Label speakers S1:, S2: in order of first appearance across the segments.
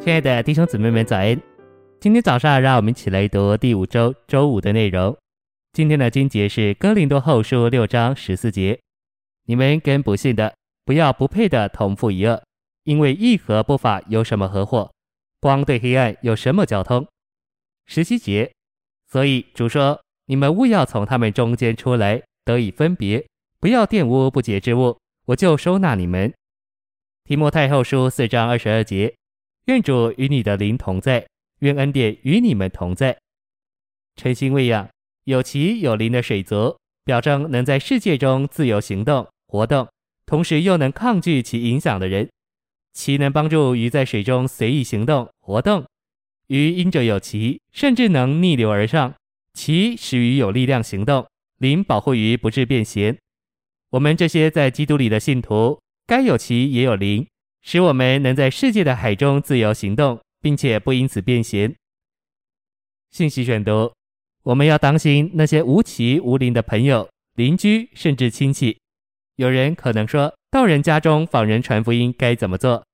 S1: 亲爱的弟兄姊妹们，早安！今天早上，让我们一起来读第五周周五的内容。今天的经节是《哥林多后书》六章十四节：“你们跟不信的，不要不配的同负一轭，因为义和不法有什么合伙？光对黑暗有什么交通？”十七节：“所以主说，你们务要从他们中间出来，得以分别，不要玷污不洁之物，我就收纳你们。”提摩太后书四章二十二节。愿主与你的灵同在，愿恩典与你们同在。诚心喂养有鳍有灵的水族，表征能在世界中自由行动活动，同时又能抗拒其影响的人。鳍能帮助鱼在水中随意行动活动，鱼因着有鳍，甚至能逆流而上。鳍使鱼有力量行动，灵保护鱼不致变形。我们这些在基督里的信徒，该有鳍也有灵。使我们能在世界的海中自由行动，并且不因此变咸。信息选读：我们要当心那些无奇无灵的朋友、邻居，甚至亲戚。有人可能说，到人家中访人传福音该怎么做？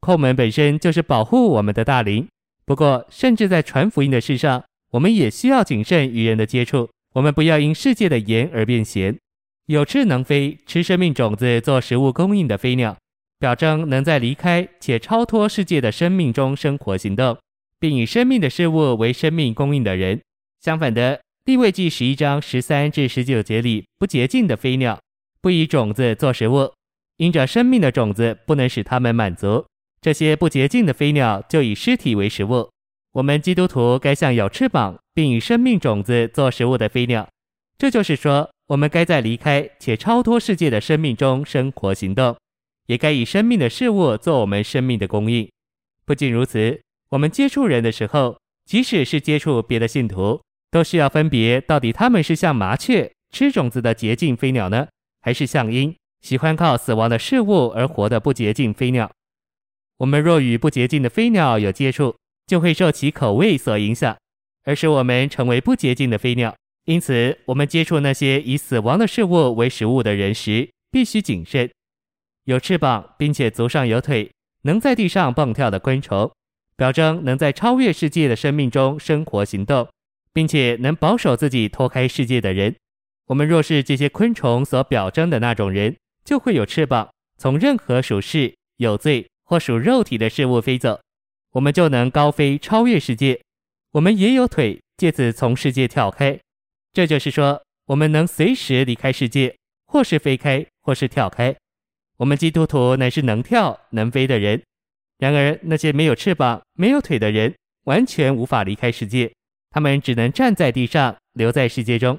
S1: 叩门本身就是保护我们的大灵。不过，甚至在传福音的事上，我们也需要谨慎与人的接触。我们不要因世界的盐而变咸。有翅能飞、吃生命种子做食物供应的飞鸟。表征能在离开且超脱世界的生命中生活行动，并以生命的事物为生命供应的人。相反的，利未记十一章十三至十九节里不洁净的飞鸟，不以种子做食物，因着生命的种子不能使他们满足，这些不洁净的飞鸟就以尸体为食物。我们基督徒该像有翅膀并以生命种子做食物的飞鸟，这就是说，我们该在离开且超脱世界的生命中生活行动。也该以生命的事物做我们生命的供应。不仅如此，我们接触人的时候，即使是接触别的信徒，都需要分别到底他们是像麻雀吃种子的洁净飞鸟呢，还是像鹰喜欢靠死亡的事物而活的不洁净飞鸟。我们若与不洁净的飞鸟有接触，就会受其口味所影响，而使我们成为不洁净的飞鸟。因此，我们接触那些以死亡的事物为食物的人时，必须谨慎。有翅膀并且足上有腿，能在地上蹦跳的昆虫，表征能在超越世界的生命中生活行动，并且能保守自己脱开世界的人。我们若是这些昆虫所表征的那种人，就会有翅膀，从任何属世、有罪或属肉体的事物飞走，我们就能高飞超越世界。我们也有腿，借此从世界跳开。这就是说，我们能随时离开世界，或是飞开，或是跳开。我们基督徒乃是能跳能飞的人，然而那些没有翅膀、没有腿的人，完全无法离开世界，他们只能站在地上，留在世界中。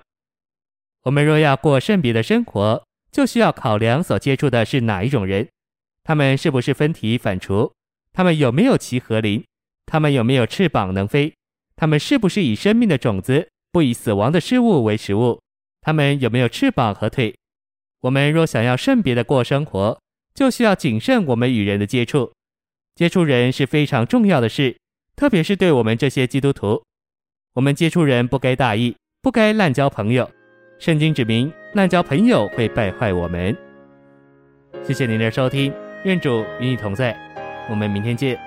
S1: 我们若要过圣别的生活，就需要考量所接触的是哪一种人，他们是不是分体反刍，他们有没有鳍和灵，他们有没有翅膀能飞，他们是不是以生命的种子，不以死亡的事物为食物，他们有没有翅膀和腿。我们若想要圣别的过生活，就需要谨慎我们与人的接触。接触人是非常重要的事，特别是对我们这些基督徒。我们接触人不该大意，不该滥交朋友。圣经指明，滥交朋友会败坏我们。谢谢您的收听，愿主与你同在，我们明天见。